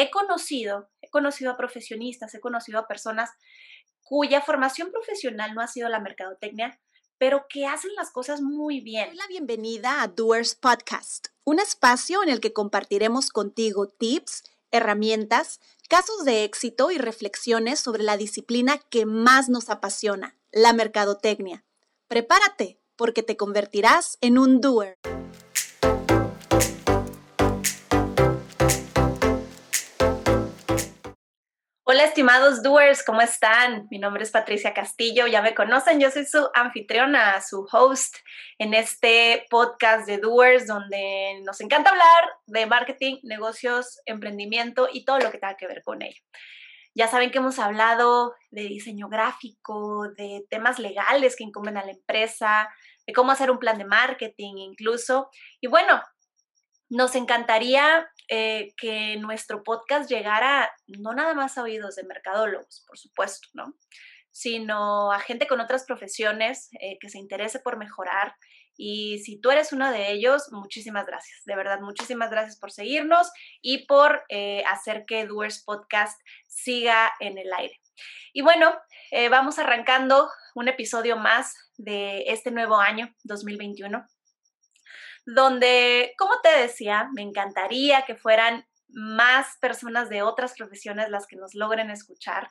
he conocido, he conocido a profesionistas, he conocido a personas cuya formación profesional no ha sido la mercadotecnia, pero que hacen las cosas muy bien. Doy la bienvenida a Doers Podcast, un espacio en el que compartiremos contigo tips, herramientas, casos de éxito y reflexiones sobre la disciplina que más nos apasiona, la mercadotecnia. Prepárate, porque te convertirás en un doer. Hola estimados doers, ¿cómo están? Mi nombre es Patricia Castillo, ya me conocen, yo soy su anfitriona, su host en este podcast de doers donde nos encanta hablar de marketing, negocios, emprendimiento y todo lo que tenga que ver con ello. Ya saben que hemos hablado de diseño gráfico, de temas legales que incumben a la empresa, de cómo hacer un plan de marketing incluso. Y bueno, nos encantaría eh, que nuestro podcast llegara no nada más a oídos de mercadólogos, por supuesto, ¿no? Sino a gente con otras profesiones eh, que se interese por mejorar. Y si tú eres uno de ellos, muchísimas gracias. De verdad, muchísimas gracias por seguirnos y por eh, hacer que Doers Podcast siga en el aire. Y bueno, vamos arrancando un episodio más de este nuevo año 2021 donde, como te decía, me encantaría que fueran más personas de otras profesiones las que nos logren escuchar,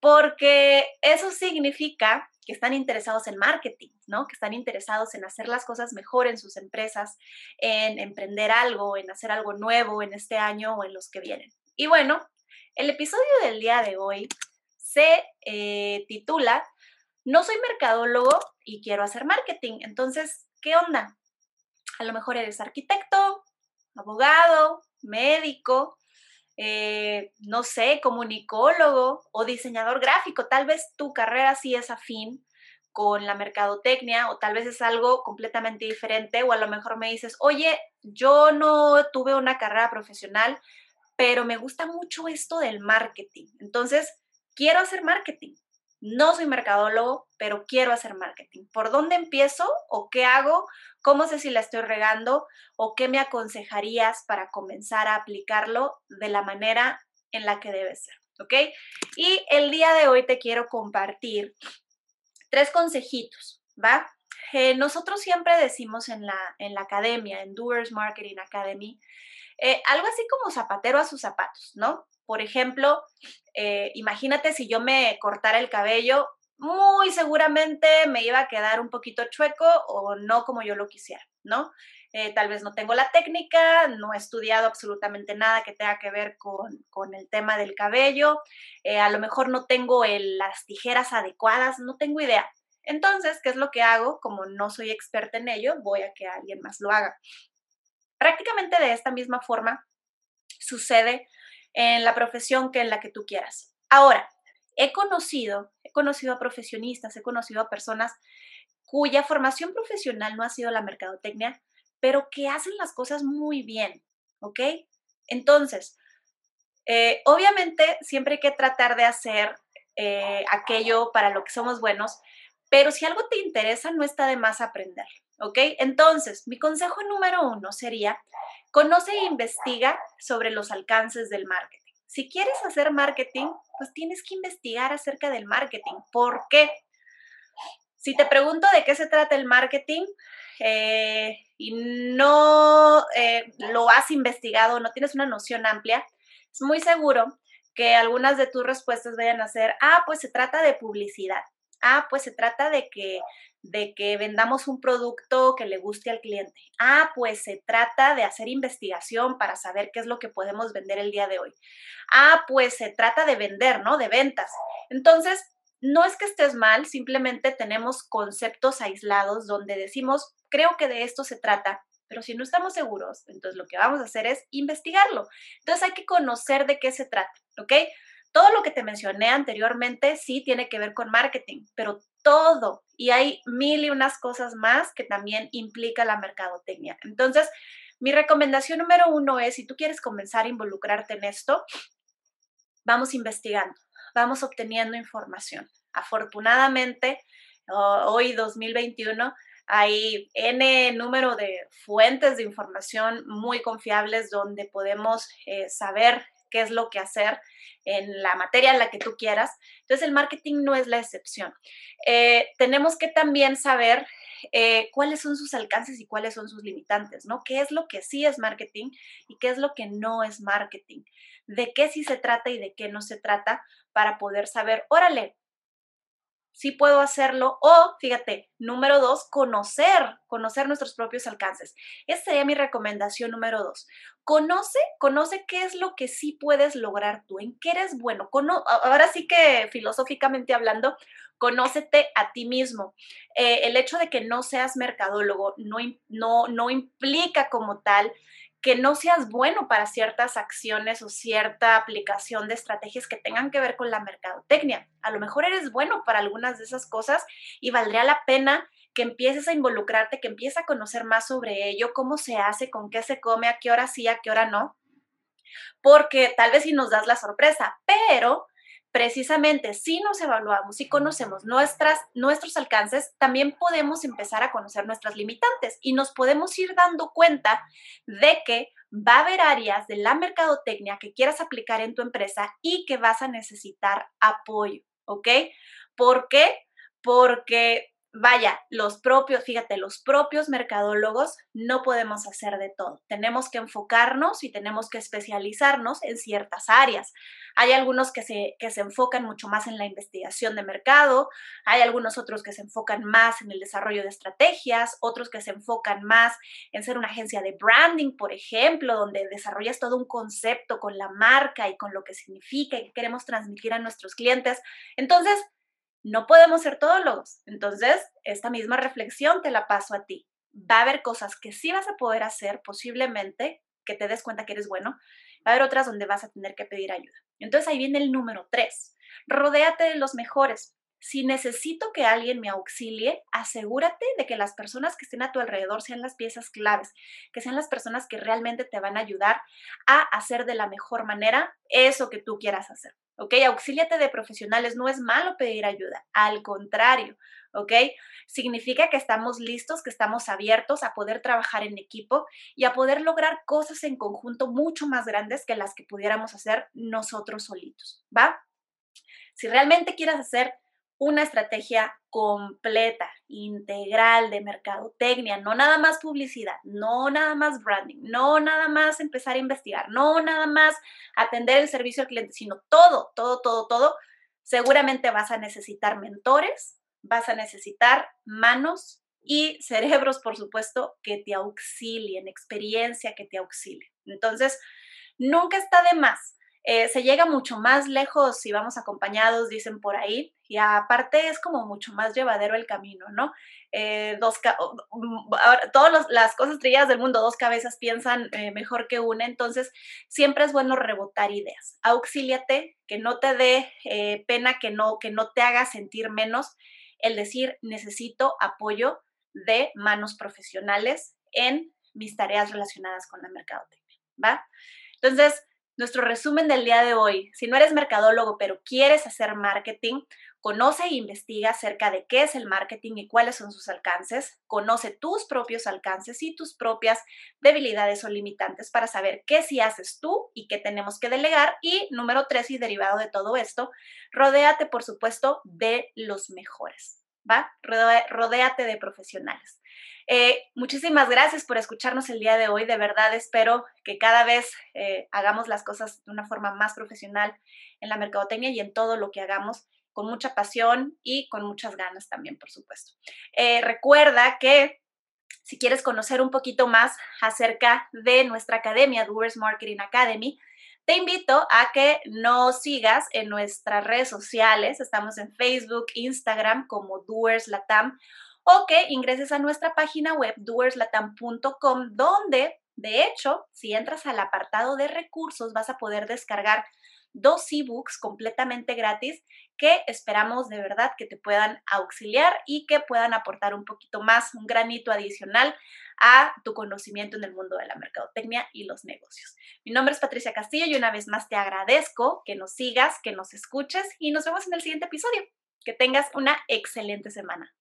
porque eso significa que están interesados en marketing, ¿no? Que están interesados en hacer las cosas mejor en sus empresas, en emprender algo, en hacer algo nuevo en este año o en los que vienen. Y bueno, el episodio del día de hoy se eh, titula No soy mercadólogo y quiero hacer marketing. Entonces, ¿qué onda? A lo mejor eres arquitecto, abogado, médico, eh, no sé, comunicólogo o diseñador gráfico. Tal vez tu carrera sí es afín con la mercadotecnia o tal vez es algo completamente diferente o a lo mejor me dices, oye, yo no tuve una carrera profesional, pero me gusta mucho esto del marketing. Entonces, quiero hacer marketing. No soy mercadólogo, pero quiero hacer marketing. ¿Por dónde empiezo o qué hago? ¿Cómo sé si la estoy regando o qué me aconsejarías para comenzar a aplicarlo de la manera en la que debe ser? ¿Ok? Y el día de hoy te quiero compartir tres consejitos, ¿va? Eh, nosotros siempre decimos en la, en la academia, en Doers Marketing Academy, eh, algo así como zapatero a sus zapatos, ¿no? Por ejemplo, eh, imagínate si yo me cortara el cabello, muy seguramente me iba a quedar un poquito chueco o no como yo lo quisiera, ¿no? Eh, tal vez no tengo la técnica, no he estudiado absolutamente nada que tenga que ver con, el tema del cabello, eh, a lo mejor no tengo las tijeras adecuadas, no tengo idea. Entonces, ¿qué es lo que hago? Como no soy experta en ello, voy a que alguien más lo haga. Prácticamente de esta misma forma sucede en la profesión que en la que tú quieras. Ahora, he conocido, he conocido a profesionistas, he conocido a personas cuya formación profesional no ha sido la mercadotecnia, pero que hacen las cosas muy bien, ¿ok? Entonces, eh, obviamente siempre hay que tratar de hacer eh, aquello para lo que somos buenos, pero si algo te interesa, no está de más aprender, ¿ok? Entonces, mi consejo número uno sería Conoce e investiga sobre los alcances del marketing. Si quieres hacer marketing, pues tienes que investigar acerca del marketing. ¿Por qué? Si te pregunto de qué se trata el marketing eh, y no eh, lo has investigado, no tienes una noción amplia, es muy seguro que algunas de tus respuestas vayan a ser, ah, pues se trata de publicidad. Ah, pues se trata de que de que vendamos un producto que le guste al cliente. Ah, pues se trata de hacer investigación para saber qué es lo que podemos vender el día de hoy. Ah, pues se trata de vender, ¿no? De ventas. Entonces, no es que estés mal, simplemente tenemos conceptos aislados donde decimos, creo que de esto se trata, pero si no estamos seguros, entonces lo que vamos a hacer es investigarlo. Entonces hay que conocer de qué se trata, ¿ok? Todo lo que te mencioné anteriormente sí tiene que ver con marketing, pero todo. Y hay mil y unas cosas más que también implica la mercadotecnia. Entonces, mi recomendación número uno es, si tú quieres comenzar a involucrarte en esto, vamos investigando, vamos obteniendo información. Afortunadamente, hoy 2021 hay N número de fuentes de información muy confiables donde podemos eh, saber qué es lo que hacer en la materia en la que tú quieras. Entonces el marketing no es la excepción. Eh, tenemos que también saber eh, cuáles son sus alcances y cuáles son sus limitantes, ¿no? ¿Qué es lo que sí es marketing y qué es lo que no es marketing? ¿De qué sí se trata y de qué no se trata para poder saber, órale, sí puedo hacerlo. O, fíjate, número dos, conocer, conocer nuestros propios alcances. Esa sería mi recomendación número dos. Conoce, conoce qué es lo que sí puedes lograr tú, en qué eres bueno. ahora sí que filosóficamente hablando, conócete a ti mismo. Eh, el hecho de que no seas mercadólogo no, no, no implica como tal que no seas bueno para ciertas acciones o cierta aplicación de estrategias que tengan que ver con la mercadotecnia. A lo mejor eres bueno para algunas de esas cosas y valdría la pena que empieces a involucrarte, que empieces a conocer más sobre ello, cómo se hace, con qué se come, a qué hora sí, a qué hora no. Porque tal vez si nos das la sorpresa, pero precisamente si nos evaluamos y conocemos nuestras, nuestros alcances, también podemos empezar a conocer nuestras limitantes y nos podemos ir dando cuenta de que va a haber áreas de la mercadotecnia que quieras aplicar en tu empresa y que vas a necesitar apoyo, ¿ok? ¿Por qué? Porque vaya, los propios, fíjate, los propios mercadólogos no podemos hacer de todo. Tenemos que enfocarnos y tenemos que especializarnos en ciertas áreas. Hay algunos que se, que se enfocan mucho más en la investigación de mercado, hay algunos otros que se enfocan más en el desarrollo de estrategias, otros que se enfocan más en ser una agencia de branding, por ejemplo, donde desarrollas todo un concepto con la marca y con lo que significa y que queremos transmitir a nuestros clientes. Entonces, no podemos ser todólogos. Entonces, esta misma reflexión te la paso a ti. Va a haber cosas que sí vas a poder hacer posiblemente, que te des cuenta que eres bueno. Va a haber otras donde vas a tener que pedir ayuda. Entonces ahí viene el número tres. Rodéate de los mejores. Si necesito que alguien me auxilie, asegúrate de que las personas que estén a tu alrededor sean las piezas claves, que sean las personas que realmente te van a ayudar a hacer de la mejor manera eso que tú quieras hacer. ¿Ok? Auxíliate de profesionales, no es malo pedir ayuda, al contrario, ¿ok? Significa que estamos listos, que estamos abiertos a poder trabajar en equipo y a poder lograr cosas en conjunto mucho más grandes que las que pudiéramos hacer nosotros solitos, ¿va? Si realmente quieres hacer una estrategia completa, integral de mercadotecnia, no nada más publicidad, no nada más branding, no nada más empezar a investigar, no nada más atender el servicio al cliente, sino todo, todo, todo, todo, seguramente vas a necesitar mentores, vas a necesitar manos y cerebros, por supuesto, que te auxilien, experiencia que te auxilie. Entonces, nunca está de más eh, se llega mucho más lejos si vamos acompañados, dicen por ahí, y aparte es como mucho más llevadero el camino, ¿no? Eh, dos mm, todas las cosas trilladas del mundo, dos cabezas piensan eh, mejor que una, entonces siempre es bueno rebotar ideas. Auxíliate, que no te dé pena, que no, que no te haga sentir menos el decir necesito apoyo de manos profesionales en mis tareas relacionadas con la mercadotecnia, ¿va? Entonces, nuestro resumen del día de hoy. Si no eres mercadólogo, pero quieres hacer marketing, conoce e investiga acerca de qué es el marketing y cuáles son sus alcances. Conoce tus propios alcances y tus propias debilidades o limitantes para saber qué sí haces tú y qué tenemos que delegar. Y número tres, y derivado de todo esto, rodéate, por supuesto, de los mejores. ¿Va? Rodéate de profesionales. Eh, muchísimas gracias por escucharnos el día de hoy. De verdad espero que cada vez eh, hagamos las cosas de una forma más profesional en la mercadotecnia y en todo lo que hagamos con mucha pasión y con muchas ganas también, por supuesto. Eh, recuerda que si quieres conocer un poquito más acerca de nuestra academia, Doers Marketing Academy, te invito a que nos sigas en nuestras redes sociales. Estamos en Facebook, Instagram como Doers Latam o que ingreses a nuestra página web doerslatam.com donde, de hecho, si entras al apartado de recursos vas a poder descargar dos ebooks completamente gratis que esperamos de verdad que te puedan auxiliar y que puedan aportar un poquito más, un granito adicional a tu conocimiento en el mundo de la mercadotecnia y los negocios. Mi nombre es Patricia Castillo y una vez más te agradezco que nos sigas, que nos escuches y nos vemos en el siguiente episodio. Que tengas una excelente semana.